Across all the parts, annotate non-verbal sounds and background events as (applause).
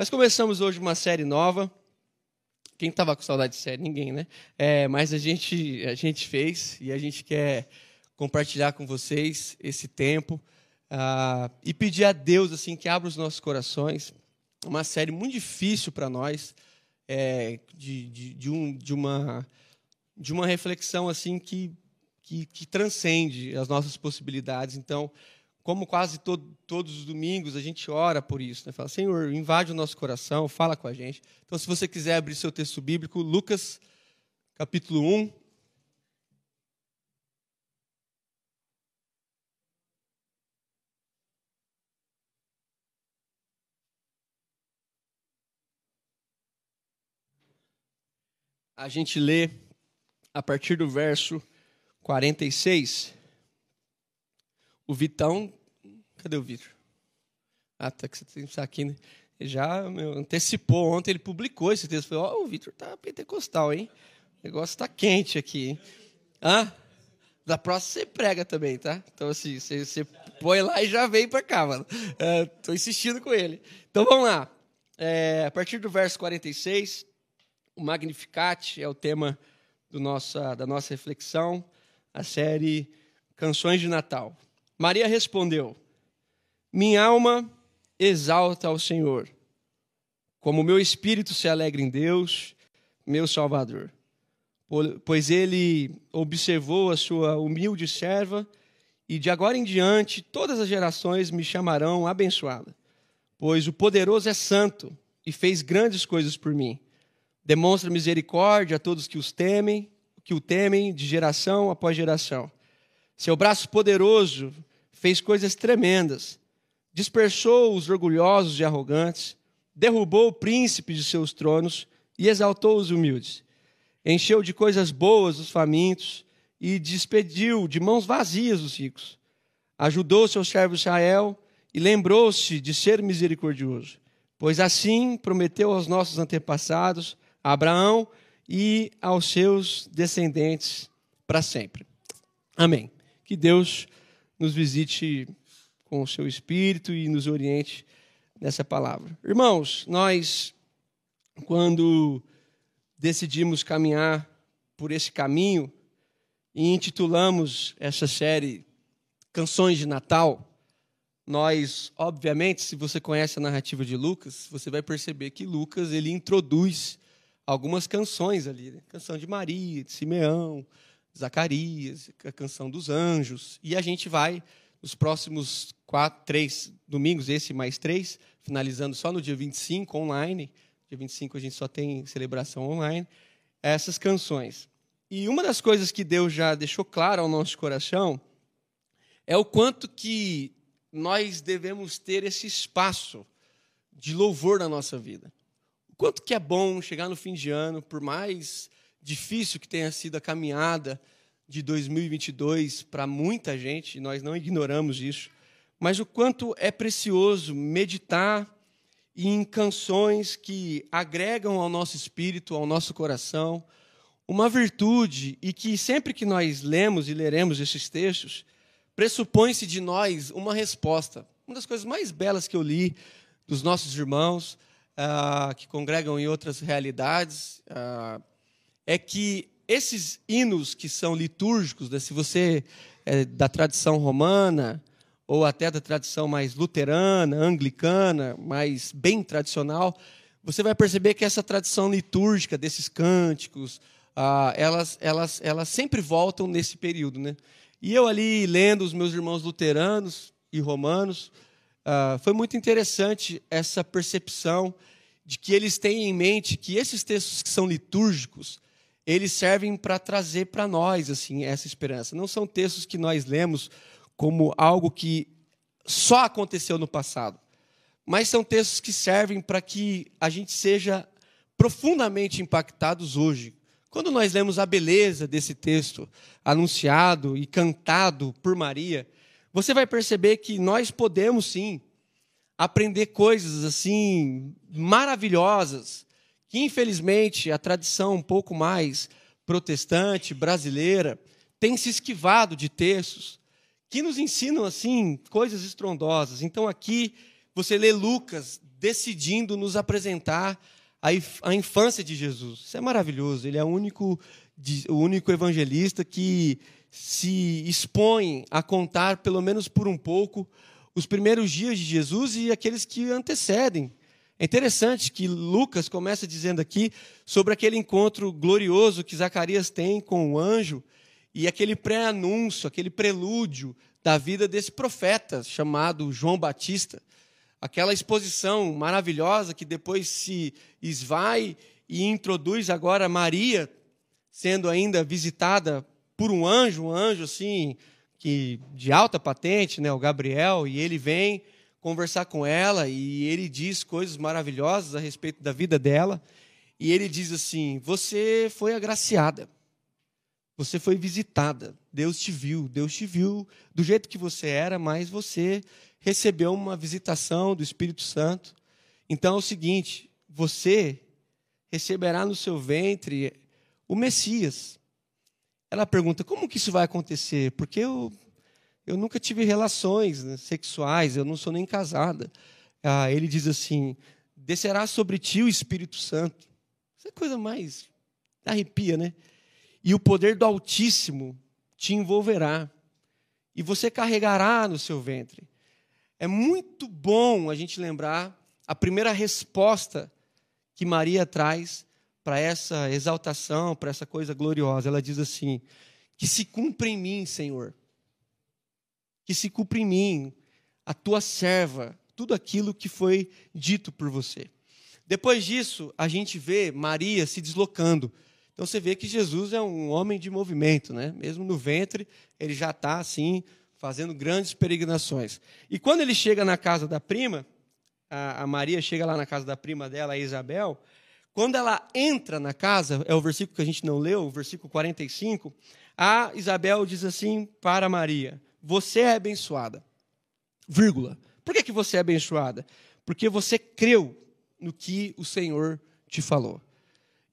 nós começamos hoje uma série nova. Quem estava com saudade de série? Ninguém, né? É, mas a gente, a gente fez e a gente quer compartilhar com vocês esse tempo uh, e pedir a Deus assim que abra os nossos corações. Uma série muito difícil para nós, é, de, de, de, um, de, uma, de uma reflexão assim que, que, que transcende as nossas possibilidades. Então, como quase todo, todos os domingos, a gente ora por isso. Né? Fala, Senhor, invade o nosso coração, fala com a gente. Então, se você quiser abrir seu texto bíblico, Lucas, capítulo 1. A gente lê a partir do verso 46. O Vitão. Cadê o Vitor? Ah, tá que você tem que estar aqui, né? Já meu, antecipou ontem, ele publicou esse texto. Falei, ó, oh, o Vitor tá pentecostal, hein? O negócio tá quente aqui. Hã? Da próxima você prega também, tá? Então, assim, você, você põe lá e já vem para cá, mano. É, insistindo com ele. Então, vamos lá. É, a partir do verso 46, o Magnificat é o tema do nossa, da nossa reflexão, a série Canções de Natal. Maria respondeu: Minha alma exalta ao Senhor, como meu espírito se alegra em Deus, meu Salvador. Pois ele observou a sua humilde serva, e de agora em diante todas as gerações me chamarão abençoada. Pois o poderoso é santo e fez grandes coisas por mim. Demonstra misericórdia a todos que os temem, que o temem de geração após geração. Seu braço poderoso fez coisas tremendas. Dispersou os orgulhosos e arrogantes, derrubou o príncipe de seus tronos e exaltou os humildes. Encheu de coisas boas os famintos e despediu de mãos vazias os ricos. Ajudou seu servo Israel e lembrou-se de ser misericordioso, pois assim prometeu aos nossos antepassados, a Abraão e aos seus descendentes para sempre. Amém. Que Deus nos visite com o seu espírito e nos oriente nessa palavra. Irmãos, nós, quando decidimos caminhar por esse caminho e intitulamos essa série Canções de Natal, nós, obviamente, se você conhece a narrativa de Lucas, você vai perceber que Lucas ele introduz algumas canções ali, né? canção de Maria, de Simeão, Zacarias, a canção dos anjos. E a gente vai, nos próximos quatro, três domingos, esse mais três, finalizando só no dia 25, online. Dia 25 a gente só tem celebração online. Essas canções. E uma das coisas que Deus já deixou claro ao nosso coração é o quanto que nós devemos ter esse espaço de louvor na nossa vida. O quanto que é bom chegar no fim de ano, por mais difícil que tenha sido a caminhada de 2022 para muita gente, nós não ignoramos isso, mas o quanto é precioso meditar em canções que agregam ao nosso espírito, ao nosso coração, uma virtude e que sempre que nós lemos e leremos esses textos, pressupõe-se de nós uma resposta. Uma das coisas mais belas que eu li dos nossos irmãos uh, que congregam em outras realidades, uh, é que esses hinos que são litúrgicos, né, se você é da tradição romana ou até da tradição mais luterana, anglicana, mais bem tradicional, você vai perceber que essa tradição litúrgica desses cânticos, ah, elas, elas, elas sempre voltam nesse período, né? E eu ali lendo os meus irmãos luteranos e romanos, ah, foi muito interessante essa percepção de que eles têm em mente que esses textos que são litúrgicos, eles servem para trazer para nós assim essa esperança. Não são textos que nós lemos como algo que só aconteceu no passado, mas são textos que servem para que a gente seja profundamente impactados hoje. Quando nós lemos a beleza desse texto anunciado e cantado por Maria, você vai perceber que nós podemos sim aprender coisas assim maravilhosas que infelizmente a tradição um pouco mais protestante, brasileira, tem se esquivado de textos que nos ensinam assim coisas estrondosas. Então aqui você lê Lucas decidindo nos apresentar a infância de Jesus. Isso é maravilhoso. Ele é o único, o único evangelista que se expõe a contar, pelo menos por um pouco, os primeiros dias de Jesus e aqueles que antecedem. É interessante que Lucas começa dizendo aqui sobre aquele encontro glorioso que Zacarias tem com o anjo e aquele pré-anúncio, aquele prelúdio da vida desse profeta chamado João Batista. Aquela exposição maravilhosa que depois se esvai e introduz agora Maria sendo ainda visitada por um anjo, um anjo assim, que de alta patente, né, o Gabriel, e ele vem conversar com ela e ele diz coisas maravilhosas a respeito da vida dela. E ele diz assim: "Você foi agraciada. Você foi visitada. Deus te viu, Deus te viu do jeito que você era, mas você recebeu uma visitação do Espírito Santo. Então é o seguinte, você receberá no seu ventre o Messias, ela pergunta: como que isso vai acontecer? Porque eu, eu nunca tive relações né, sexuais, eu não sou nem casada. Ah, ele diz assim: descerá sobre ti o Espírito Santo. Isso é coisa mais. arrepia, né? E o poder do Altíssimo te envolverá. E você carregará no seu ventre. É muito bom a gente lembrar a primeira resposta que Maria traz para essa exaltação, para essa coisa gloriosa. Ela diz assim: Que se cumpra em mim, Senhor. Que se cumpra em mim, a tua serva, tudo aquilo que foi dito por você. Depois disso, a gente vê Maria se deslocando. Então você vê que Jesus é um homem de movimento, né? Mesmo no ventre, ele já está assim, fazendo grandes peregrinações. E quando ele chega na casa da prima, a, Maria chega lá na casa da prima dela, a Isabel, quando ela entra na casa, é o versículo que a gente não leu, o versículo 45, a Isabel diz assim para Maria: Você é abençoada. Vírgula. Por que, que você é abençoada? Porque você creu no que o Senhor te falou.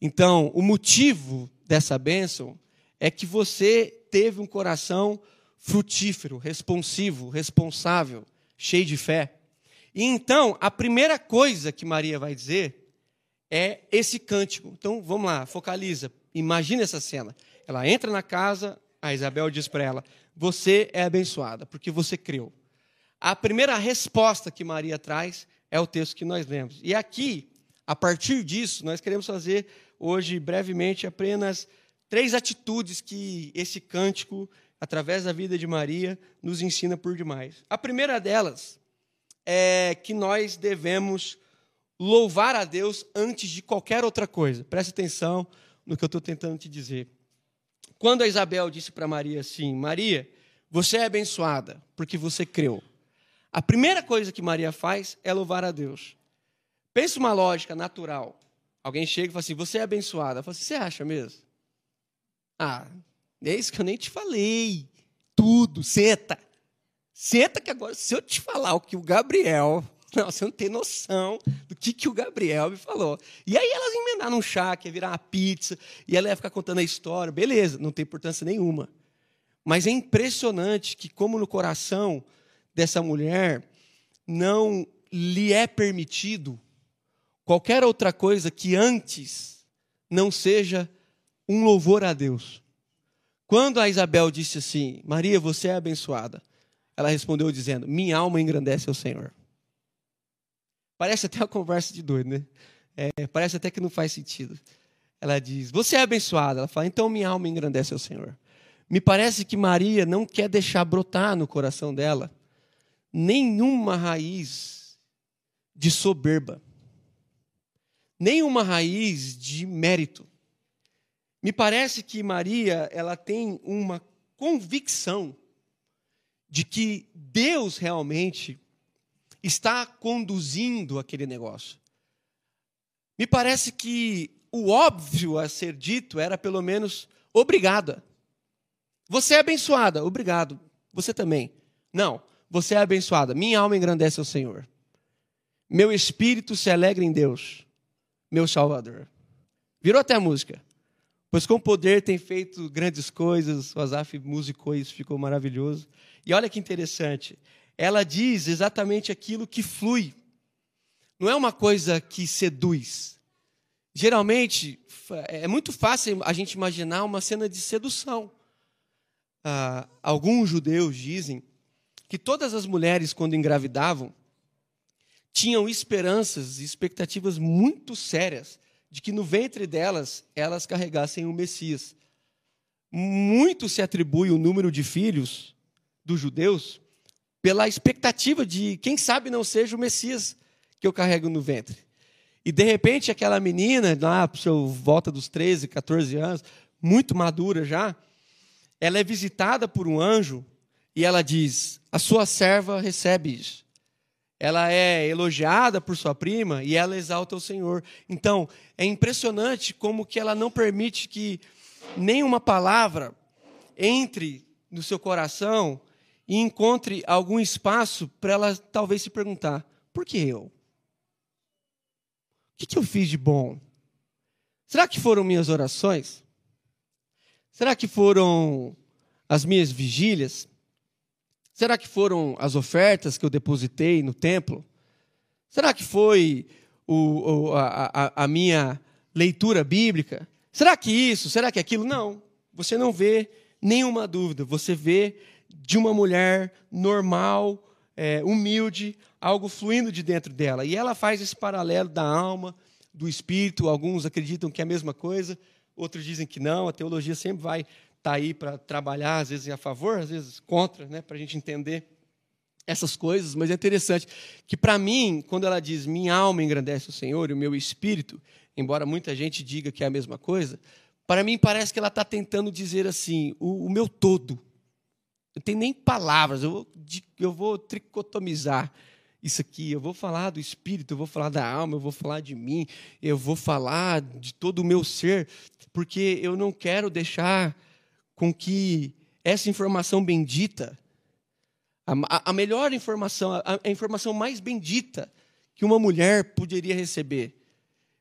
Então, o motivo dessa bênção é que você teve um coração frutífero, responsivo, responsável, cheio de fé. E então, a primeira coisa que Maria vai dizer é esse cântico. Então, vamos lá, focaliza. Imagina essa cena. Ela entra na casa, a Isabel diz para ela: Você é abençoada, porque você creu. A primeira resposta que Maria traz é o texto que nós lemos. E aqui, a partir disso, nós queremos fazer hoje, brevemente, apenas três atitudes que esse cântico, através da vida de Maria, nos ensina por demais. A primeira delas é que nós devemos louvar a Deus antes de qualquer outra coisa. Preste atenção no que eu estou tentando te dizer. Quando a Isabel disse para Maria assim: Maria, você é abençoada porque você creu. A primeira coisa que Maria faz é louvar a Deus. Pensa uma lógica natural. Alguém chega e fala assim: Você é abençoada. Eu falo assim: Você acha mesmo? Ah, é isso que eu nem te falei. Tudo, senta. Senta que agora, se eu te falar o que o Gabriel não, (laughs) você não tem noção do que, que o Gabriel me falou. E aí elas emendaram um chá, que ia virar uma pizza, e ela ia ficar contando a história. Beleza, não tem importância nenhuma. Mas é impressionante que, como no coração dessa mulher, não lhe é permitido qualquer outra coisa que antes não seja um louvor a Deus. Quando a Isabel disse assim: Maria, você é abençoada, ela respondeu dizendo: Minha alma engrandece ao Senhor. Parece até uma conversa de doido, né? É, parece até que não faz sentido. Ela diz: Você é abençoada. Ela fala: Então minha alma engrandece ao Senhor. Me parece que Maria não quer deixar brotar no coração dela nenhuma raiz de soberba, nenhuma raiz de mérito. Me parece que Maria ela tem uma convicção de que Deus realmente está conduzindo aquele negócio. Me parece que o óbvio a ser dito era pelo menos obrigada. Você é abençoada, obrigado. Você também. Não, você é abençoada. Minha alma engrandece ao Senhor. Meu espírito se alegra em Deus, meu Salvador. Virou até a música. Pois com poder tem feito grandes coisas, o Azaf musicou isso, ficou maravilhoso. E olha que interessante ela diz exatamente aquilo que flui. não é uma coisa que seduz. Geralmente, é muito fácil a gente imaginar uma cena de sedução. Ah, alguns judeus dizem que todas as mulheres, quando engravidavam, tinham esperanças e expectativas muito sérias de que no ventre delas elas carregassem o Messias. Muito se atribui o número de filhos dos judeus pela expectativa de, quem sabe não seja o Messias que eu carrego no ventre. E de repente aquela menina, lá por volta dos 13, 14 anos, muito madura já, ela é visitada por um anjo e ela diz: A sua serva recebe isso. Ela é elogiada por sua prima e ela exalta o Senhor. Então, é impressionante como que ela não permite que nenhuma palavra entre no seu coração e encontre algum espaço para ela talvez se perguntar: por que eu? O que, que eu fiz de bom? Será que foram minhas orações? Será que foram as minhas vigílias? Será que foram as ofertas que eu depositei no templo? Será que foi o, a, a, a minha leitura bíblica? Será que isso? Será que aquilo? Não. Você não vê nenhuma dúvida. Você vê de uma mulher normal, é, humilde, algo fluindo de dentro dela. E ela faz esse paralelo da alma, do espírito. Alguns acreditam que é a mesma coisa, outros dizem que não. A teologia sempre vai estar tá aí para trabalhar, às vezes a favor, às vezes contra, né, para a gente entender essas coisas. Mas é interessante que, para mim, quando ela diz minha alma engrandece o Senhor e o meu espírito, embora muita gente diga que é a mesma coisa, para mim parece que ela está tentando dizer assim: o, o meu todo não tem nem palavras, eu vou, eu vou tricotomizar isso aqui, eu vou falar do espírito, eu vou falar da alma, eu vou falar de mim, eu vou falar de todo o meu ser, porque eu não quero deixar com que essa informação bendita, a, a melhor informação, a, a informação mais bendita que uma mulher poderia receber,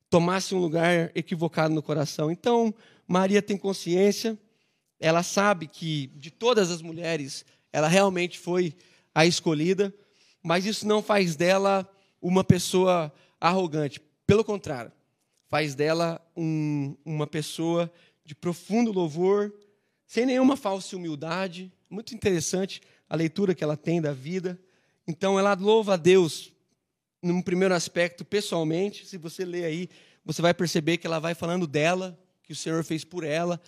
tomasse um lugar equivocado no coração. Então, Maria tem consciência ela sabe que de todas as mulheres, ela realmente foi a escolhida, mas isso não faz dela uma pessoa arrogante. Pelo contrário, faz dela um, uma pessoa de profundo louvor, sem nenhuma falsa humildade. Muito interessante a leitura que ela tem da vida. Então, ela louva a Deus, num primeiro aspecto, pessoalmente. Se você ler aí, você vai perceber que ela vai falando dela, que o Senhor fez por ela,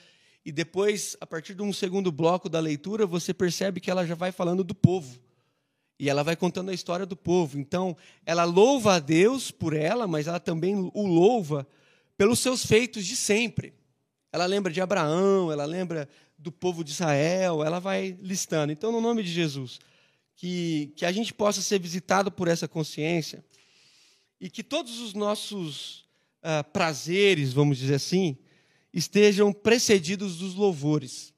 e depois, a partir de um segundo bloco da leitura, você percebe que ela já vai falando do povo. E ela vai contando a história do povo. Então, ela louva a Deus por ela, mas ela também o louva pelos seus feitos de sempre. Ela lembra de Abraão, ela lembra do povo de Israel, ela vai listando. Então, no nome de Jesus, que, que a gente possa ser visitado por essa consciência e que todos os nossos uh, prazeres, vamos dizer assim, estejam precedidos dos louvores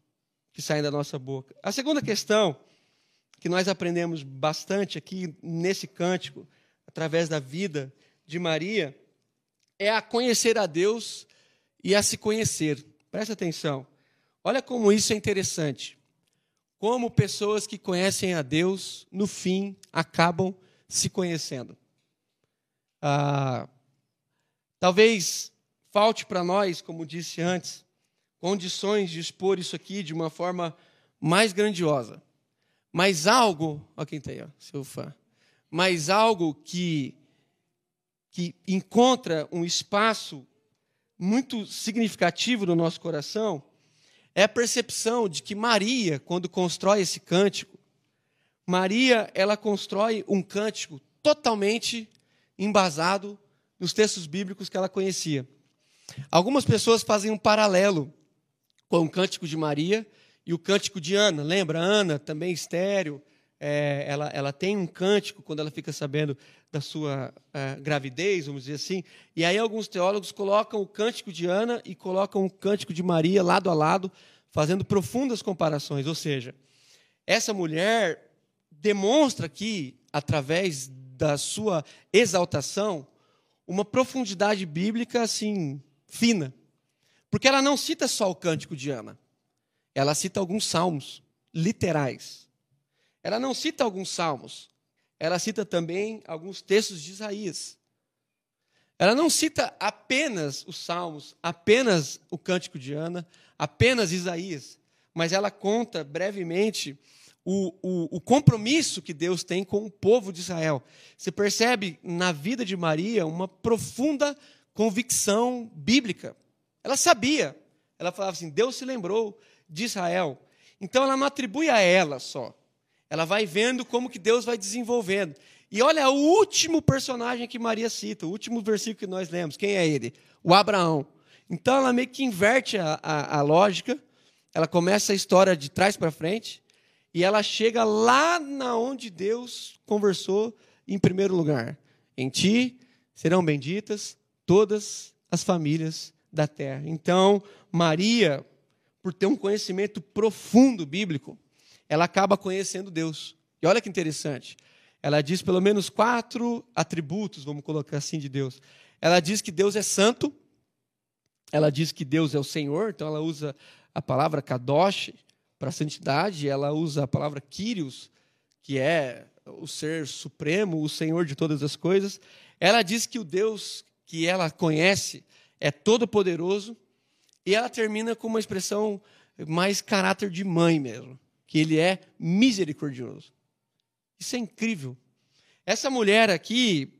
que saem da nossa boca. A segunda questão que nós aprendemos bastante aqui nesse cântico, através da vida de Maria, é a conhecer a Deus e a se conhecer. Presta atenção. Olha como isso é interessante. Como pessoas que conhecem a Deus, no fim, acabam se conhecendo. Ah, talvez falte para nós, como disse antes, condições de expor isso aqui de uma forma mais grandiosa. Mas algo, ó quem está aí, ó, seu fã, mas algo que, que encontra um espaço muito significativo no nosso coração é a percepção de que Maria, quando constrói esse cântico, Maria, ela constrói um cântico totalmente embasado nos textos bíblicos que ela conhecia. Algumas pessoas fazem um paralelo com o cântico de Maria e o cântico de Ana. Lembra? Ana, também estéreo, é, ela, ela tem um cântico quando ela fica sabendo da sua é, gravidez, vamos dizer assim. E aí alguns teólogos colocam o cântico de Ana e colocam o cântico de Maria lado a lado, fazendo profundas comparações. Ou seja, essa mulher demonstra aqui, através da sua exaltação, uma profundidade bíblica assim fina. Porque ela não cita só o cântico de Ana. Ela cita alguns salmos literais. Ela não cita alguns salmos. Ela cita também alguns textos de Isaías. Ela não cita apenas os Salmos, apenas o Cântico de Ana, apenas Isaías, mas ela conta brevemente o, o, o, compromisso que Deus tem com o povo de Israel. Você percebe na vida de Maria uma profunda convicção bíblica. Ela sabia, ela falava assim: Deus se lembrou de Israel. Então ela não atribui a ela só. Ela vai vendo como que Deus vai desenvolvendo. E olha o último personagem que Maria cita, o último versículo que nós lemos. Quem é ele? O Abraão. Então ela meio que inverte a, a, a lógica, ela começa a história de trás para frente, e ela chega lá na onde Deus conversou em primeiro lugar. Em ti serão benditas todas as famílias da terra. Então, Maria, por ter um conhecimento profundo bíblico, ela acaba conhecendo Deus. E olha que interessante ela diz pelo menos quatro atributos, vamos colocar assim, de Deus. Ela diz que Deus é santo, ela diz que Deus é o Senhor, então ela usa a palavra kadosh para santidade, ela usa a palavra Kyrios, que é o ser supremo, o Senhor de todas as coisas. Ela diz que o Deus que ela conhece é todo-poderoso, e ela termina com uma expressão mais caráter de mãe mesmo, que ele é misericordioso. Isso é incrível. Essa mulher aqui,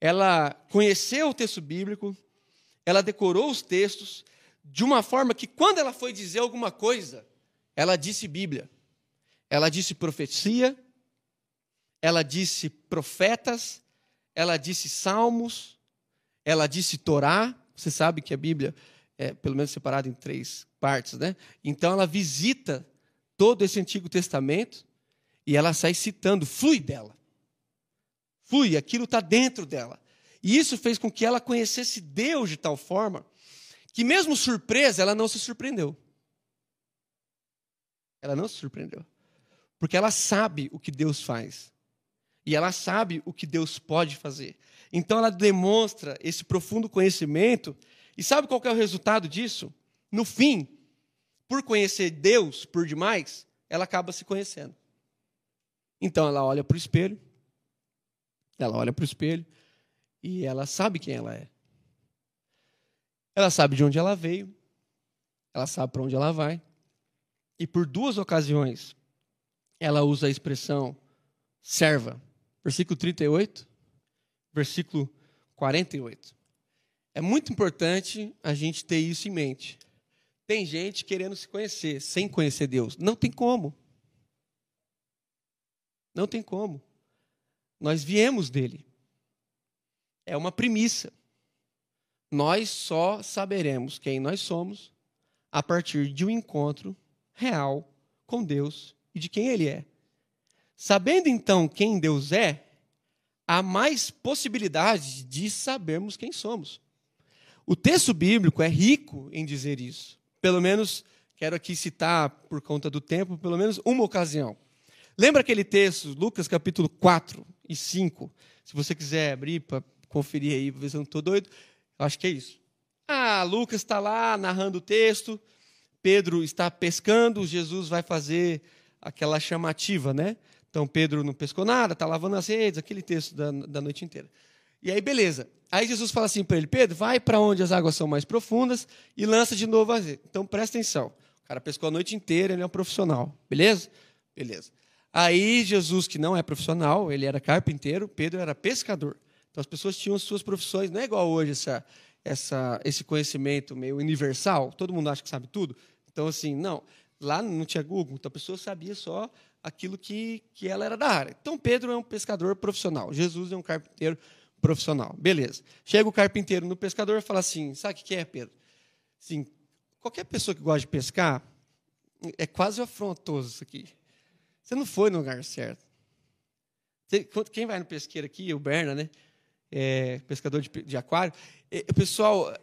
ela conheceu o texto bíblico, ela decorou os textos de uma forma que, quando ela foi dizer alguma coisa, ela disse Bíblia, ela disse profecia, ela disse profetas, ela disse salmos, ela disse Torá. Você sabe que a Bíblia é pelo menos separada em três partes, né? Então ela visita todo esse Antigo Testamento e ela sai citando, flui dela. Flui, aquilo está dentro dela. E isso fez com que ela conhecesse Deus de tal forma que, mesmo surpresa, ela não se surpreendeu. Ela não se surpreendeu. Porque ela sabe o que Deus faz. E ela sabe o que Deus pode fazer. Então ela demonstra esse profundo conhecimento. E sabe qual é o resultado disso? No fim, por conhecer Deus por demais, ela acaba se conhecendo. Então ela olha para o espelho, ela olha para o espelho e ela sabe quem ela é. Ela sabe de onde ela veio, ela sabe para onde ela vai. E por duas ocasiões ela usa a expressão serva. Versículo 38, versículo 48. É muito importante a gente ter isso em mente. Tem gente querendo se conhecer sem conhecer Deus. Não tem como. Não tem como. Nós viemos dele. É uma premissa. Nós só saberemos quem nós somos a partir de um encontro real com Deus e de quem Ele é. Sabendo então quem Deus é, há mais possibilidade de sabermos quem somos. O texto bíblico é rico em dizer isso. Pelo menos, quero aqui citar, por conta do tempo, pelo menos uma ocasião. Lembra aquele texto, Lucas capítulo 4 e 5? Se você quiser abrir para conferir aí, ver se eu não estou doido. Eu acho que é isso. Ah, Lucas está lá narrando o texto, Pedro está pescando, Jesus vai fazer aquela chamativa, né? Então Pedro não pescou nada, está lavando as redes, aquele texto da, da noite inteira. E aí, beleza. Aí Jesus fala assim para ele: Pedro, vai para onde as águas são mais profundas e lança de novo as redes. Então presta atenção. O cara pescou a noite inteira, ele é um profissional. Beleza? Beleza. Aí Jesus, que não é profissional, ele era carpinteiro, Pedro era pescador. Então as pessoas tinham suas profissões, não é igual hoje essa, essa, esse conhecimento meio universal, todo mundo acha que sabe tudo. Então, assim, não. Lá não tinha Google, então a pessoa sabia só aquilo que, que ela era da área. Então Pedro é um pescador profissional, Jesus é um carpinteiro profissional. Beleza. Chega o carpinteiro no pescador e fala assim: sabe o que é, Pedro? Sim, qualquer pessoa que gosta de pescar, é quase afrontoso isso aqui. Você não foi no lugar certo. Quem vai no pesqueiro aqui, o Berna, né? É, pescador de, de aquário. E, pessoal,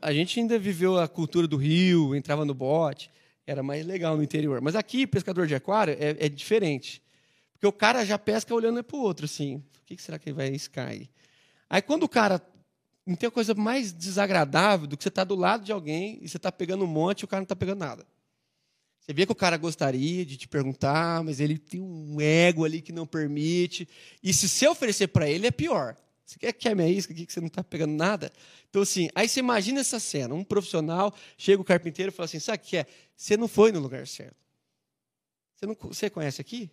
a gente ainda viveu a cultura do rio, entrava no bote, era mais legal no interior. Mas aqui, pescador de aquário é, é diferente. Porque o cara já pesca olhando para o outro, assim. O que será que ele vai iscar aí? Aí quando o cara. Não tem coisa mais desagradável do que você estar tá do lado de alguém e você está pegando um monte e o cara não está pegando nada. Você vê que o cara gostaria de te perguntar, mas ele tem um ego ali que não permite. E se você oferecer para ele, é pior. Você quer que minha isca aqui que você não está pegando nada? Então, assim, aí você imagina essa cena: um profissional chega o carpinteiro e fala assim: sabe o que é? Você não foi no lugar certo. Você, não, você conhece aqui?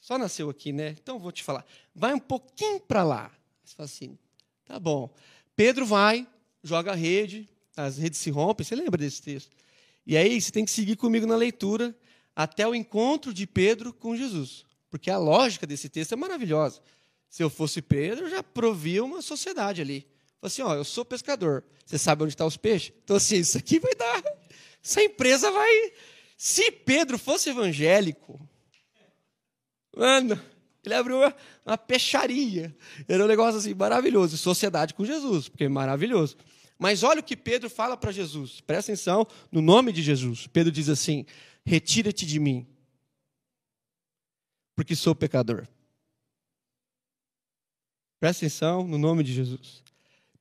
Só nasceu aqui, né? Então vou te falar. Vai um pouquinho para lá. Você fala assim: tá bom. Pedro vai, joga a rede, as redes se rompem. Você lembra desse texto? E aí você tem que seguir comigo na leitura até o encontro de Pedro com Jesus. Porque a lógica desse texto é maravilhosa. Se eu fosse Pedro, eu já provia uma sociedade ali. Falei assim, ó, eu sou pescador. Você sabe onde estão os peixes? Então, assim, isso aqui vai dar. Essa empresa vai. Se Pedro fosse evangélico, mano, ele abriu uma, uma peixaria. Era um negócio assim maravilhoso. Sociedade com Jesus, porque é maravilhoso. Mas olha o que Pedro fala para Jesus. Presta atenção no nome de Jesus. Pedro diz assim: Retira-te de mim, porque sou pecador. Presta atenção no nome de Jesus.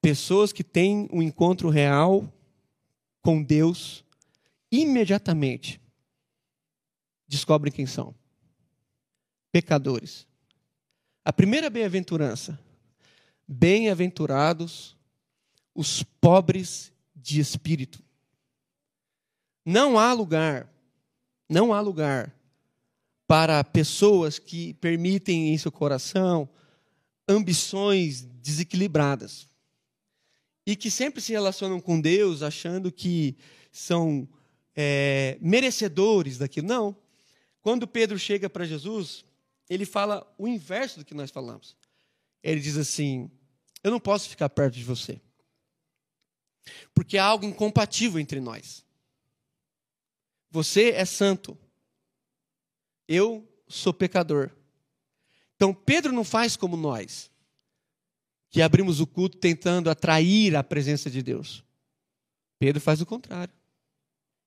Pessoas que têm um encontro real com Deus, imediatamente descobrem quem são. Pecadores. A primeira bem-aventurança. Bem-aventurados os pobres de espírito. Não há lugar, não há lugar para pessoas que permitem em seu coração ambições desequilibradas e que sempre se relacionam com Deus achando que são é, merecedores daquilo. Não. Quando Pedro chega para Jesus, ele fala o inverso do que nós falamos. Ele diz assim: Eu não posso ficar perto de você, porque há algo incompatível entre nós. Você é santo, eu sou pecador. Então Pedro não faz como nós, que abrimos o culto tentando atrair a presença de Deus. Pedro faz o contrário.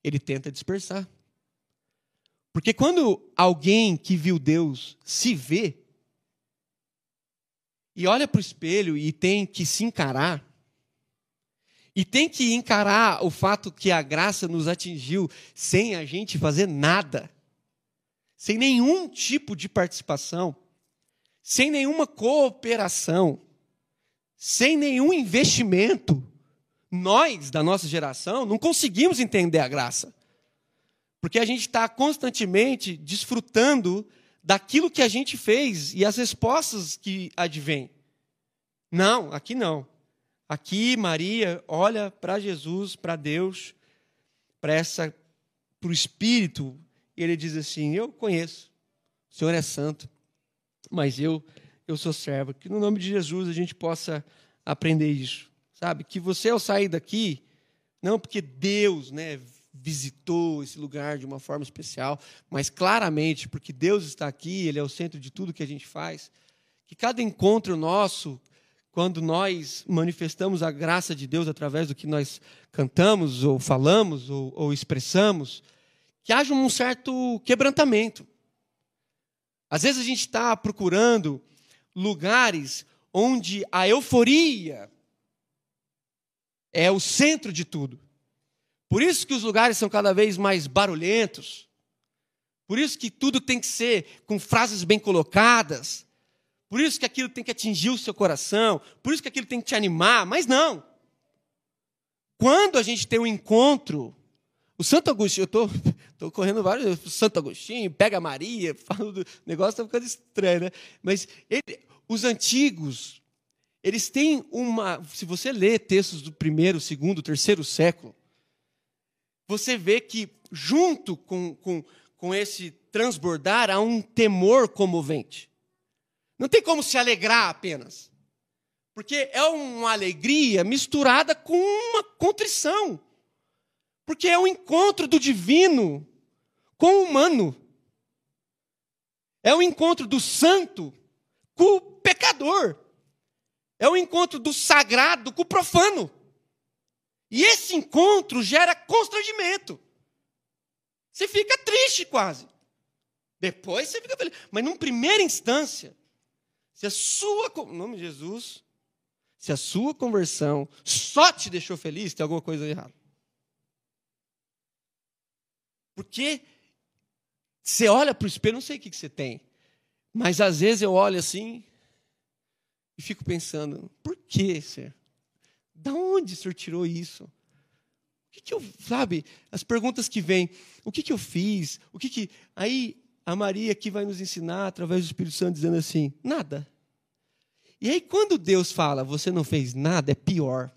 Ele tenta dispersar. Porque quando alguém que viu Deus se vê e olha para o espelho e tem que se encarar, e tem que encarar o fato que a graça nos atingiu sem a gente fazer nada, sem nenhum tipo de participação, sem nenhuma cooperação, sem nenhum investimento, nós, da nossa geração, não conseguimos entender a graça. Porque a gente está constantemente desfrutando daquilo que a gente fez e as respostas que advêm. Não, aqui não. Aqui Maria olha para Jesus, para Deus, para essa para o Espírito, e ele diz assim: Eu conheço, o Senhor é santo, mas eu eu sou servo. Que no nome de Jesus a gente possa aprender isso, sabe? Que você ao sair daqui, não porque Deus, né, visitou esse lugar de uma forma especial, mas claramente porque Deus está aqui, ele é o centro de tudo que a gente faz. Que cada encontro nosso, quando nós manifestamos a graça de Deus através do que nós cantamos, ou falamos, ou, ou expressamos, que haja um certo quebrantamento. Às vezes a gente está procurando lugares onde a euforia é o centro de tudo. Por isso que os lugares são cada vez mais barulhentos. Por isso que tudo tem que ser com frases bem colocadas. Por isso que aquilo tem que atingir o seu coração. Por isso que aquilo tem que te animar. Mas não. Quando a gente tem um encontro o Santo Agostinho, eu estou (laughs) correndo vários. Santo Agostinho, pega Maria, (laughs) falo do negócio, está ficando estranho, né? Mas ele, os antigos, eles têm uma. Se você lê textos do primeiro, segundo, terceiro século, você vê que, junto com, com, com esse transbordar, há um temor comovente. Não tem como se alegrar apenas. Porque é uma alegria misturada com uma contrição. Porque é o encontro do divino com o humano. É o encontro do santo com o pecador. É o encontro do sagrado com o profano. E esse encontro gera constrangimento. Você fica triste quase. Depois você fica feliz. Mas numa primeira instância, se a sua, em nome de Jesus, se a sua conversão só te deixou feliz, tem alguma coisa errada. Porque você olha para o espelho, não sei o que você tem, mas às vezes eu olho assim, E fico pensando, por que, Senhor? Da onde o Senhor tirou isso? O que, que eu, sabe, as perguntas que vêm, o que, que eu fiz? O que que. Aí a Maria aqui vai nos ensinar através do Espírito Santo dizendo assim: nada. E aí, quando Deus fala, você não fez nada, é pior.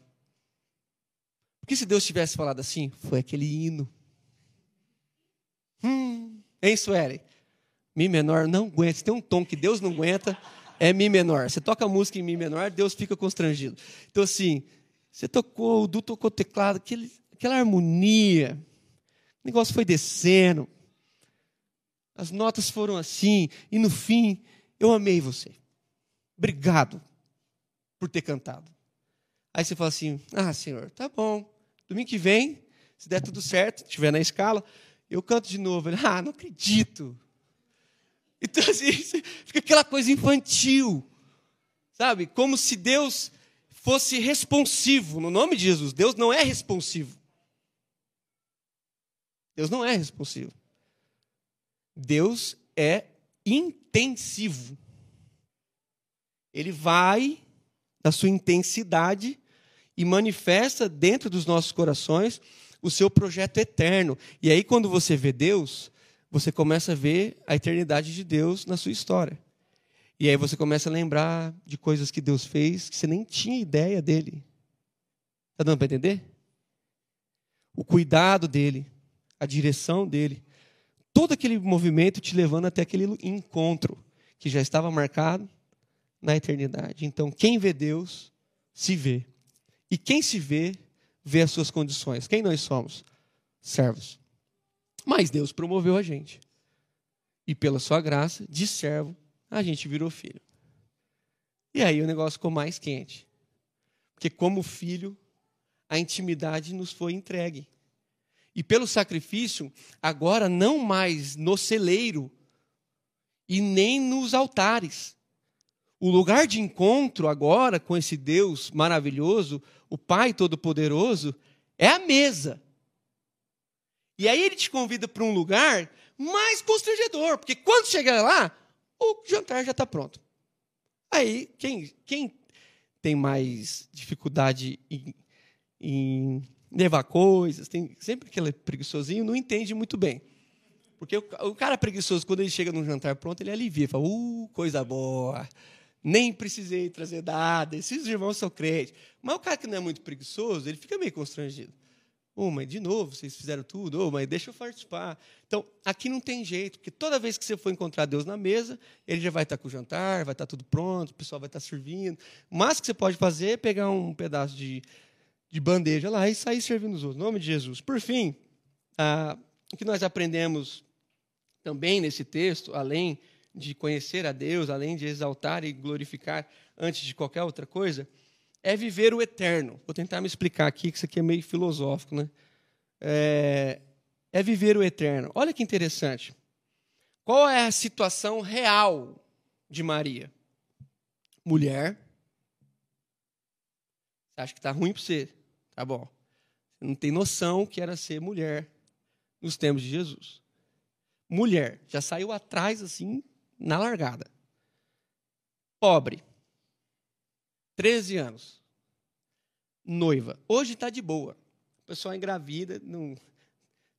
Porque se Deus tivesse falado assim, foi aquele hino. Hum, hein, Sueli? Mi menor não aguenta. Se tem um tom que Deus não aguenta, é Mi menor. Você toca música em Mi menor, Deus fica constrangido. Então, assim, você tocou, o Du tocou teclado, aquele, aquela harmonia, o negócio foi descendo, as notas foram assim, e no fim, eu amei você. Obrigado por ter cantado. Aí você fala assim: ah, senhor, tá bom. Domingo que vem, se der tudo certo, estiver na escala, eu canto de novo. Ele, ah, não acredito. Então, (laughs) assim, fica aquela coisa infantil, sabe? Como se Deus fosse responsivo. No nome de Jesus, Deus não é responsivo. Deus não é responsivo. Deus é intensivo. Ele vai na sua intensidade e manifesta dentro dos nossos corações o seu projeto eterno. E aí, quando você vê Deus, você começa a ver a eternidade de Deus na sua história. E aí você começa a lembrar de coisas que Deus fez que você nem tinha ideia dele. Está dando para entender? O cuidado dele, a direção dele, todo aquele movimento te levando até aquele encontro que já estava marcado na eternidade. Então, quem vê Deus, se vê. E quem se vê, vê as suas condições. Quem nós somos? Servos. Mas Deus promoveu a gente. E pela sua graça, de servo, a gente virou filho. E aí o negócio ficou mais quente. Porque, como filho, a intimidade nos foi entregue. E pelo sacrifício, agora não mais no celeiro e nem nos altares. O lugar de encontro agora com esse Deus maravilhoso, o Pai Todo-Poderoso, é a mesa. E aí ele te convida para um lugar mais constrangedor, porque quando chegar lá, o jantar já está pronto. Aí, quem, quem tem mais dificuldade em, em levar coisas, tem sempre aquele preguiçosinho, não entende muito bem. Porque o, o cara preguiçoso, quando ele chega num jantar pronto, ele alivia, fala, uh, coisa boa, nem precisei trazer nada, esses irmãos são crentes. Mas o cara que não é muito preguiçoso, ele fica meio constrangido. Oh, mas de novo, vocês fizeram tudo, oh, mas deixa eu participar. Então, aqui não tem jeito, porque toda vez que você for encontrar Deus na mesa, ele já vai estar com o jantar, vai estar tudo pronto, o pessoal vai estar servindo. O máximo que você pode fazer é pegar um pedaço de, de bandeja lá e sair servindo os outros. Em nome de Jesus. Por fim, ah, o que nós aprendemos também nesse texto, além de conhecer a Deus, além de exaltar e glorificar antes de qualquer outra coisa, é viver o eterno. Vou tentar me explicar aqui, que isso aqui é meio filosófico, né? É, é viver o eterno. Olha que interessante. Qual é a situação real de Maria? Mulher. Você acha que está ruim para você? Tá bom. Você não tem noção que era ser mulher nos tempos de Jesus. Mulher, já saiu atrás assim, na largada. Pobre. 13 anos. Noiva. Hoje está de boa. O pessoal engravida, não,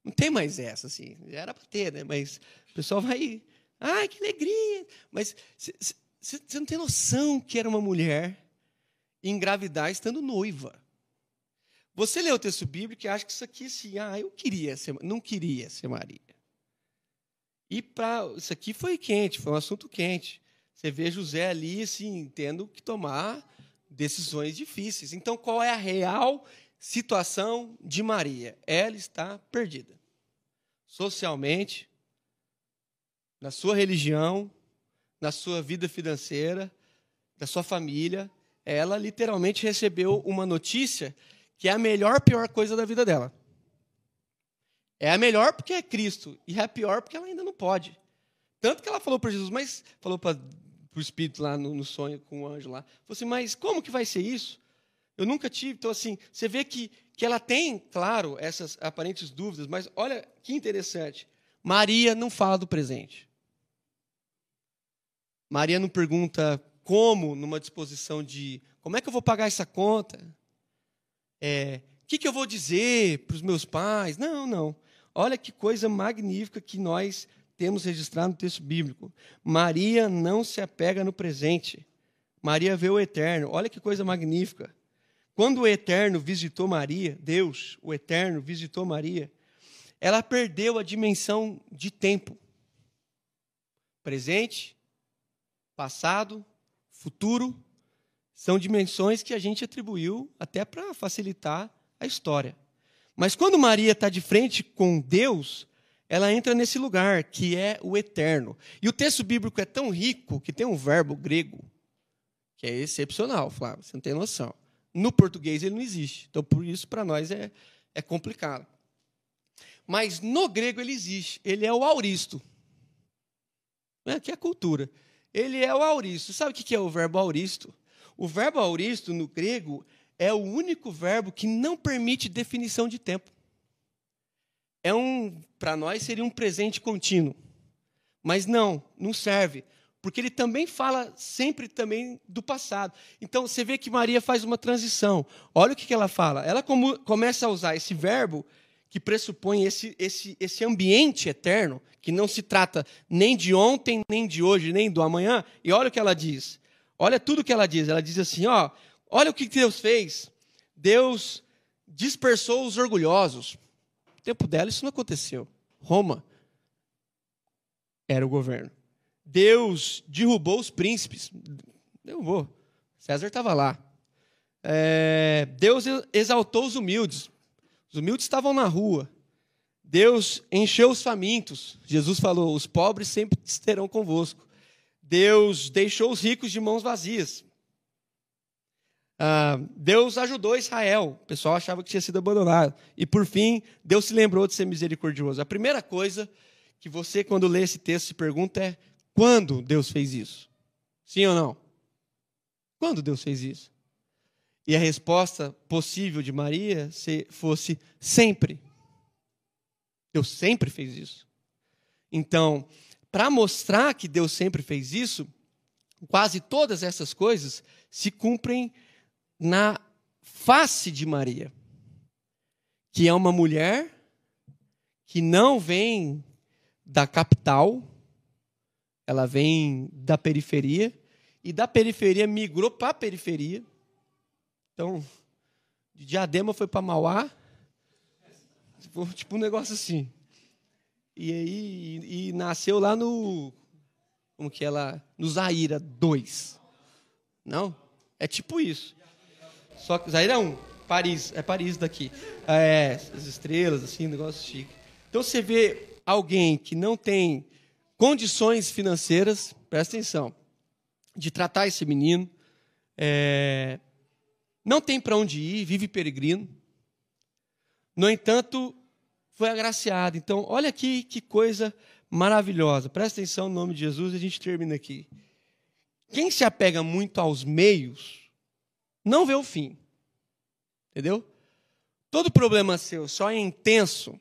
não tem mais essa, assim. Já era para ter, né? Mas o pessoal vai. Ai, que alegria! Mas você não tem noção que era uma mulher engravidar estando noiva. Você lê o texto bíblico e acha que isso aqui, assim, ah, eu queria ser, não queria ser Maria. E para isso aqui foi quente, foi um assunto quente. Você vê José ali, assim, tendo que tomar decisões difíceis. Então, qual é a real situação de Maria? Ela está perdida. Socialmente, na sua religião, na sua vida financeira, da sua família, ela literalmente recebeu uma notícia que é a melhor pior coisa da vida dela. É a melhor porque é Cristo e é a pior porque ela ainda não pode. Tanto que ela falou para Jesus, mas falou para o espírito lá no, no, sonho com o anjo lá. Falou assim, mas como que vai ser isso? Eu nunca tive. Então, assim, você vê que, que ela tem, claro, essas aparentes dúvidas, mas olha que interessante. Maria não fala do presente. Maria não pergunta como numa disposição de como é que eu vou pagar essa conta? É, o que, que eu vou dizer para os meus pais? Não, não. Olha que coisa magnífica que nós temos registrado no texto bíblico. Maria não se apega no presente. Maria vê o eterno. Olha que coisa magnífica. Quando o eterno visitou Maria, Deus, o eterno, visitou Maria, ela perdeu a dimensão de tempo. Presente, passado, futuro, são dimensões que a gente atribuiu até para facilitar a história. Mas quando Maria está de frente com Deus, ela entra nesse lugar que é o eterno. E o texto bíblico é tão rico que tem um verbo grego que é excepcional, Flávio, você não tem noção. No português ele não existe. Então, por isso, para nós é, é complicado. Mas no grego ele existe. Ele é o auristo. Aqui é a cultura. Ele é o auristo. Sabe o que é o verbo auristo? O verbo auristo, no grego, é o único verbo que não permite definição de tempo. É um, para nós seria um presente contínuo. Mas não, não serve, porque ele também fala sempre também do passado. Então você vê que Maria faz uma transição. Olha o que ela fala. Ela como, começa a usar esse verbo que pressupõe esse, esse, esse ambiente eterno, que não se trata nem de ontem, nem de hoje, nem do amanhã. E olha o que ela diz. Olha tudo que ela diz. Ela diz assim: ó, Olha o que Deus fez. Deus dispersou os orgulhosos. No tempo dela isso não aconteceu. Roma era o governo. Deus derrubou os príncipes. Derrubou. César estava lá. É, Deus exaltou os humildes. Os humildes estavam na rua. Deus encheu os famintos. Jesus falou: os pobres sempre estarão convosco. Deus deixou os ricos de mãos vazias. Ah, Deus ajudou Israel. O pessoal achava que tinha sido abandonado. E por fim, Deus se lembrou de ser misericordioso. A primeira coisa que você, quando lê esse texto, se pergunta é: quando Deus fez isso? Sim ou não? Quando Deus fez isso? E a resposta possível de Maria se fosse sempre. Deus sempre fez isso. Então, para mostrar que Deus sempre fez isso, quase todas essas coisas se cumprem na face de Maria, que é uma mulher que não vem da capital, ela vem da periferia, e da periferia migrou para a periferia. Então, de Diadema foi para Mauá, tipo um negócio assim. E aí e, e nasceu lá no como que ela no Zaira 2. Não? É tipo isso. Só que Zaire é um. Paris, é Paris daqui. É, as estrelas, assim, negócio chique. Então você vê alguém que não tem condições financeiras, presta atenção, de tratar esse menino, é, não tem para onde ir, vive peregrino. No entanto, foi agraciado. Então, olha aqui que coisa maravilhosa. Presta atenção no nome de Jesus e a gente termina aqui. Quem se apega muito aos meios, não vê o fim. Entendeu? Todo problema seu só é intenso,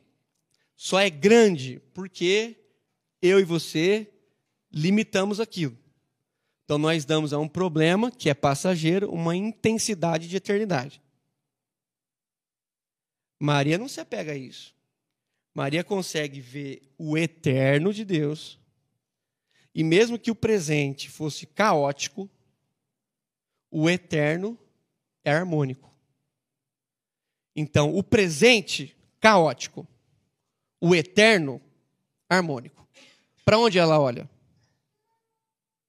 só é grande, porque eu e você limitamos aquilo. Então nós damos a um problema, que é passageiro, uma intensidade de eternidade. Maria não se apega a isso. Maria consegue ver o eterno de Deus, e mesmo que o presente fosse caótico, o eterno é harmônico. Então, o presente, caótico. O eterno, harmônico. Para onde ela olha?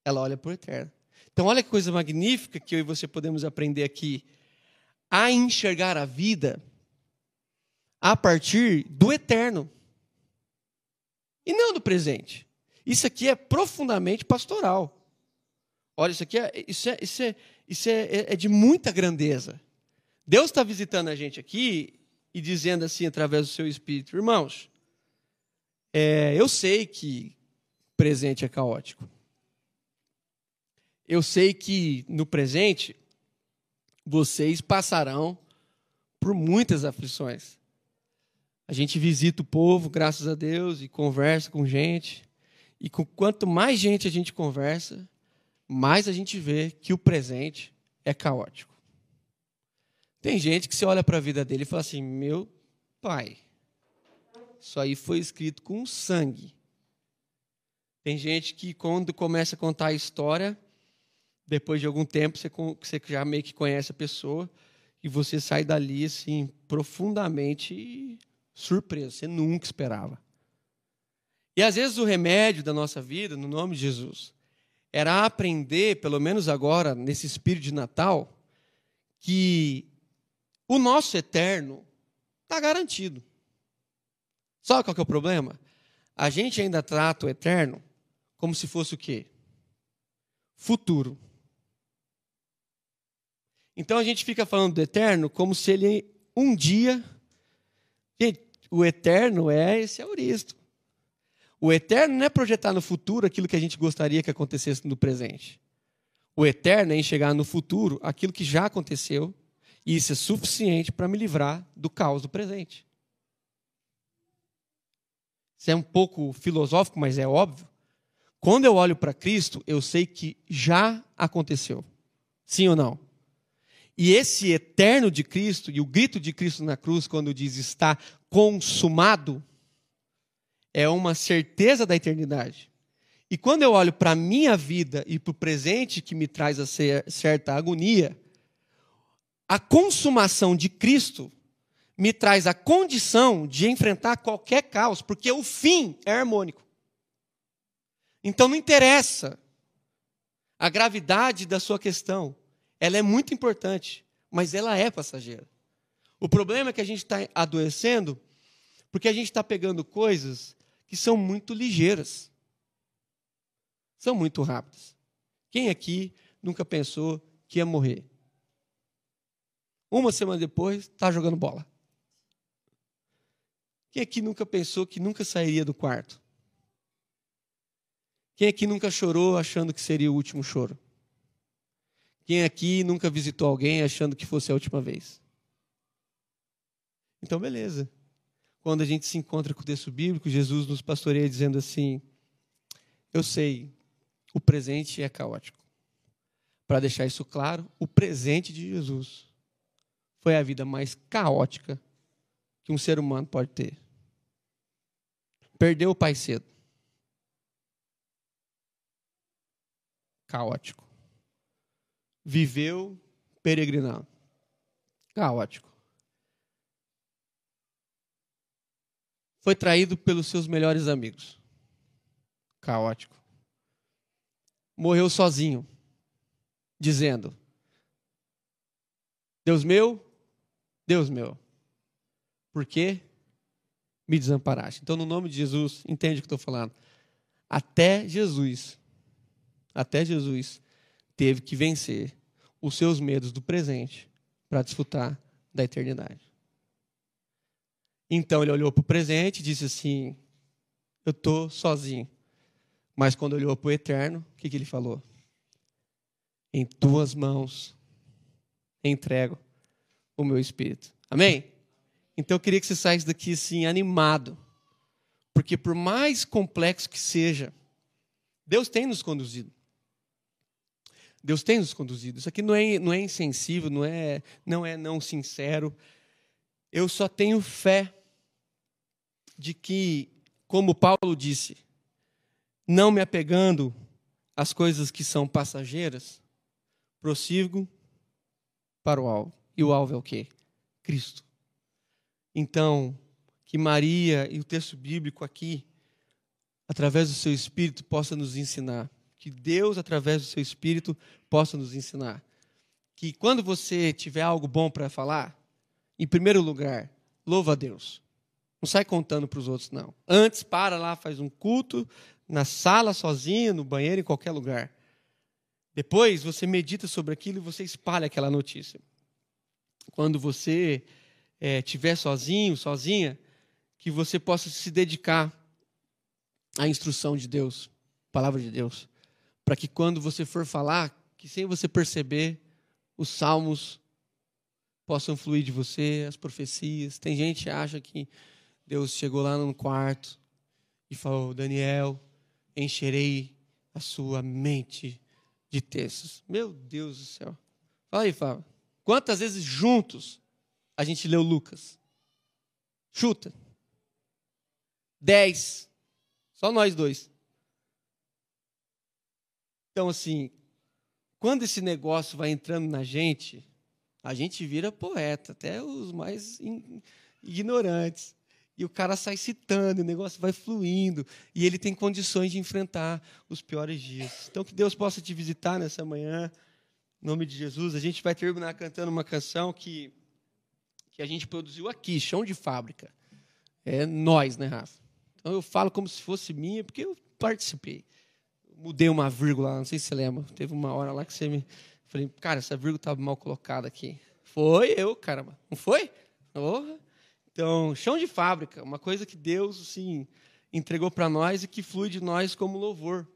Ela olha para o eterno. Então, olha que coisa magnífica que eu e você podemos aprender aqui. A enxergar a vida a partir do eterno. E não do presente. Isso aqui é profundamente pastoral. Olha, isso aqui é, isso é, isso é, isso é, é, é de muita grandeza. Deus está visitando a gente aqui e dizendo assim, através do seu espírito: irmãos, é, eu sei que presente é caótico. Eu sei que no presente vocês passarão por muitas aflições. A gente visita o povo, graças a Deus, e conversa com gente. E com quanto mais gente a gente conversa, mais a gente vê que o presente é caótico. Tem gente que você olha para a vida dele e fala assim: meu pai, isso aí foi escrito com sangue. Tem gente que, quando começa a contar a história, depois de algum tempo, você, já meio que conhece a pessoa e você sai dali assim, profundamente surpreso. Você nunca esperava. E às vezes o remédio da nossa vida, no nome de Jesus, era aprender, pelo menos agora, nesse espírito de Natal, que o nosso eterno está garantido. Sabe qual é o problema? A gente ainda trata o eterno como se fosse o quê? Futuro. Então a gente fica falando do eterno como se ele um dia. Gente, o eterno é esse auristo. O eterno não é projetar no futuro aquilo que a gente gostaria que acontecesse no presente. O eterno é enxergar no futuro aquilo que já aconteceu, e isso é suficiente para me livrar do caos do presente. Isso é um pouco filosófico, mas é óbvio. Quando eu olho para Cristo, eu sei que já aconteceu. Sim ou não? E esse eterno de Cristo, e o grito de Cristo na cruz, quando diz está consumado, é uma certeza da eternidade. E quando eu olho para a minha vida e para o presente que me traz a certa agonia, a consumação de Cristo me traz a condição de enfrentar qualquer caos, porque o fim é harmônico. Então não interessa a gravidade da sua questão, ela é muito importante, mas ela é passageira. O problema é que a gente está adoecendo porque a gente está pegando coisas que são muito ligeiras. São muito rápidas. Quem aqui nunca pensou que ia morrer? Uma semana depois, está jogando bola. Quem aqui nunca pensou que nunca sairia do quarto? Quem aqui nunca chorou achando que seria o último choro? Quem aqui nunca visitou alguém achando que fosse a última vez? Então, beleza quando a gente se encontra com o texto bíblico, Jesus nos pastoreia dizendo assim: Eu sei, o presente é caótico. Para deixar isso claro, o presente de Jesus foi a vida mais caótica que um ser humano pode ter. Perdeu o pai cedo. Caótico. Viveu peregrinando. Caótico. Foi traído pelos seus melhores amigos. Caótico. Morreu sozinho, dizendo: Deus meu, Deus meu, por que me desamparaste? Então, no nome de Jesus, entende o que estou falando. Até Jesus, até Jesus, teve que vencer os seus medos do presente para desfrutar da eternidade. Então ele olhou para o presente e disse assim: Eu estou sozinho. Mas quando olhou para o eterno, o que, que ele falou? Em tuas mãos entrego o meu espírito. Amém? Então eu queria que você saísse daqui assim, animado. Porque por mais complexo que seja, Deus tem nos conduzido. Deus tem nos conduzido. Isso aqui não é, não é insensível, não é, não é não sincero. Eu só tenho fé de que, como Paulo disse, não me apegando às coisas que são passageiras, prossigo para o alvo. E o alvo é o quê? Cristo. Então, que Maria e o texto bíblico aqui, através do seu Espírito, possa nos ensinar. Que Deus, através do seu Espírito, possa nos ensinar. Que quando você tiver algo bom para falar, em primeiro lugar, louva a Deus. Não sai contando para os outros, não. Antes, para lá, faz um culto, na sala, sozinho, no banheiro, em qualquer lugar. Depois, você medita sobre aquilo e você espalha aquela notícia. Quando você estiver é, sozinho, sozinha, que você possa se dedicar à instrução de Deus, palavra de Deus, para que quando você for falar, que sem você perceber, os salmos possam fluir de você, as profecias. Tem gente que acha que Deus chegou lá no quarto e falou: Daniel, encherei a sua mente de textos. Meu Deus do céu. Fala aí, Fábio. Quantas vezes juntos a gente leu Lucas? Chuta. Dez. Só nós dois. Então, assim, quando esse negócio vai entrando na gente, a gente vira poeta, até os mais ignorantes. E o cara sai citando, o negócio vai fluindo, e ele tem condições de enfrentar os piores dias. Então, que Deus possa te visitar nessa manhã, em nome de Jesus. A gente vai terminar cantando uma canção que, que a gente produziu aqui, chão de fábrica. É nós, né, Rafa? Então, eu falo como se fosse minha, porque eu participei. Mudei uma vírgula, não sei se você lembra. Teve uma hora lá que você me. Falei, cara, essa vírgula estava mal colocada aqui. Foi eu, caramba. Não foi? Porra. Então, chão de fábrica, uma coisa que Deus assim, entregou para nós e que flui de nós como louvor.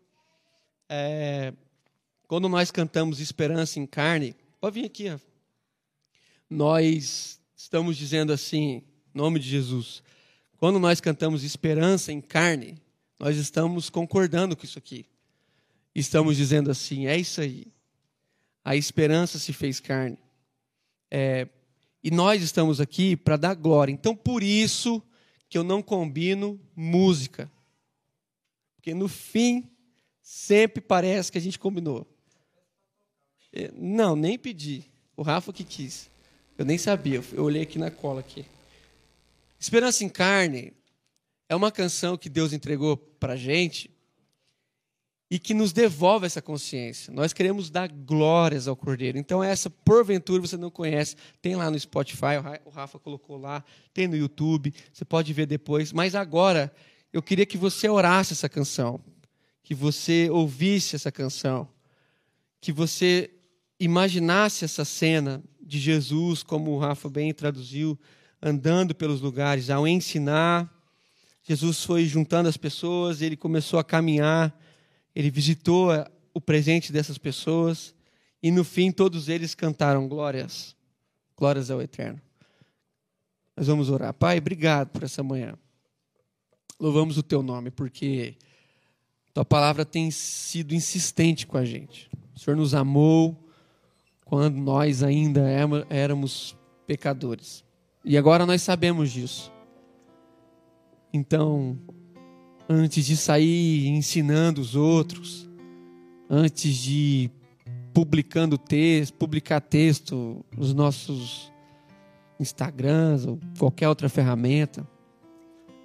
É, quando nós cantamos Esperança em Carne, pode vir aqui, nós estamos dizendo assim, em nome de Jesus, quando nós cantamos Esperança em Carne, nós estamos concordando com isso aqui. Estamos dizendo assim, é isso aí. A esperança se fez carne. É, e nós estamos aqui para dar glória. Então, por isso que eu não combino música. Porque no fim, sempre parece que a gente combinou. É, não, nem pedi. O Rafa que quis. Eu nem sabia. Eu olhei aqui na cola aqui. Esperança em Carne é uma canção que Deus entregou para gente e que nos devolve essa consciência. Nós queremos dar glórias ao Cordeiro. Então, essa, porventura, você não conhece, tem lá no Spotify, o Rafa colocou lá, tem no YouTube, você pode ver depois. Mas agora, eu queria que você orasse essa canção, que você ouvisse essa canção, que você imaginasse essa cena de Jesus, como o Rafa bem traduziu, andando pelos lugares, ao ensinar. Jesus foi juntando as pessoas, ele começou a caminhar ele visitou o presente dessas pessoas e no fim todos eles cantaram glórias, glórias ao Eterno. Nós vamos orar. Pai, obrigado por essa manhã. Louvamos o teu nome porque tua palavra tem sido insistente com a gente. O Senhor nos amou quando nós ainda éramos pecadores. E agora nós sabemos disso. Então, antes de sair ensinando os outros, antes de publicando texto, publicar texto nos nossos Instagrams ou qualquer outra ferramenta,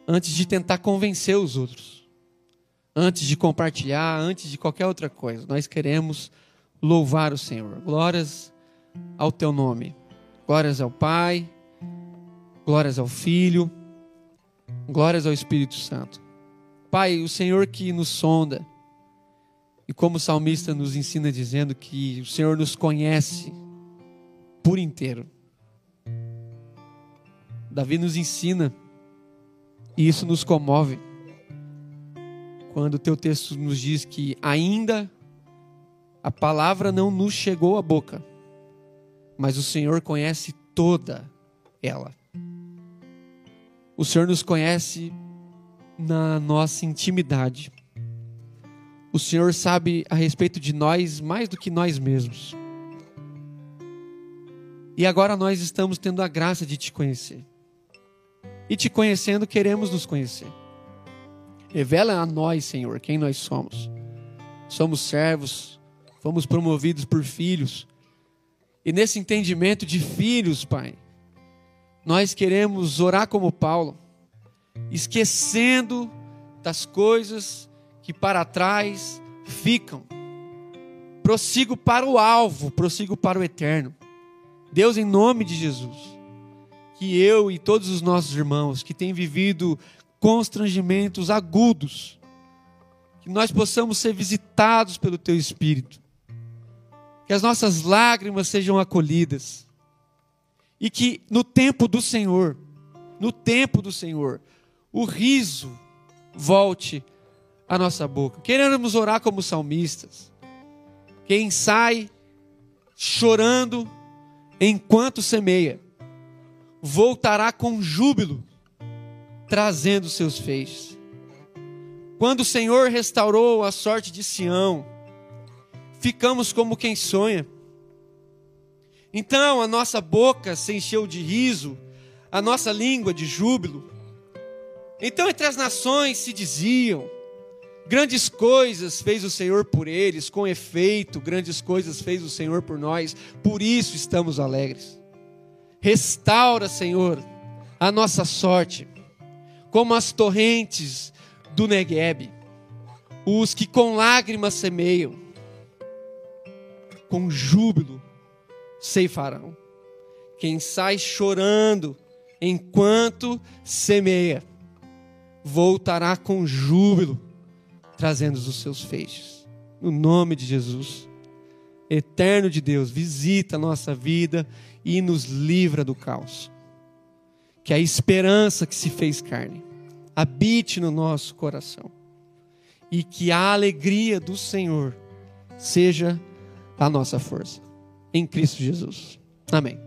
antes de tentar convencer os outros, antes de compartilhar, antes de qualquer outra coisa, nós queremos louvar o Senhor. Glórias ao teu nome. Glórias ao Pai, glórias ao Filho, glórias ao Espírito Santo. Pai, o Senhor que nos sonda, e como o salmista nos ensina dizendo que o Senhor nos conhece por inteiro. Davi nos ensina, e isso nos comove, quando o teu texto nos diz que ainda a palavra não nos chegou à boca, mas o Senhor conhece toda ela. O Senhor nos conhece na nossa intimidade. O Senhor sabe a respeito de nós mais do que nós mesmos. E agora nós estamos tendo a graça de te conhecer. E te conhecendo, queremos nos conhecer. Revela a nós, Senhor, quem nós somos. Somos servos, fomos promovidos por filhos. E nesse entendimento de filhos, Pai, nós queremos orar como Paulo esquecendo das coisas que para trás ficam. Prossigo para o alvo, prossigo para o eterno. Deus, em nome de Jesus, que eu e todos os nossos irmãos que têm vivido constrangimentos agudos, que nós possamos ser visitados pelo Teu Espírito, que as nossas lágrimas sejam acolhidas, e que no tempo do Senhor, no tempo do Senhor, o riso volte à nossa boca. Queremos orar como salmistas. Quem sai chorando enquanto semeia, voltará com júbilo, trazendo seus feixes. Quando o Senhor restaurou a sorte de Sião, ficamos como quem sonha. Então a nossa boca se encheu de riso, a nossa língua de júbilo. Então entre as nações se diziam: Grandes coisas fez o Senhor por eles, com efeito, grandes coisas fez o Senhor por nós, por isso estamos alegres. Restaura, Senhor, a nossa sorte, como as torrentes do Negueb, os que com lágrimas semeiam, com júbilo ceifarão. Quem sai chorando enquanto semeia, voltará com júbilo trazendo os seus feixes. No nome de Jesus. Eterno de Deus, visita a nossa vida e nos livra do caos. Que a esperança que se fez carne habite no nosso coração. E que a alegria do Senhor seja a nossa força. Em Cristo Jesus. Amém.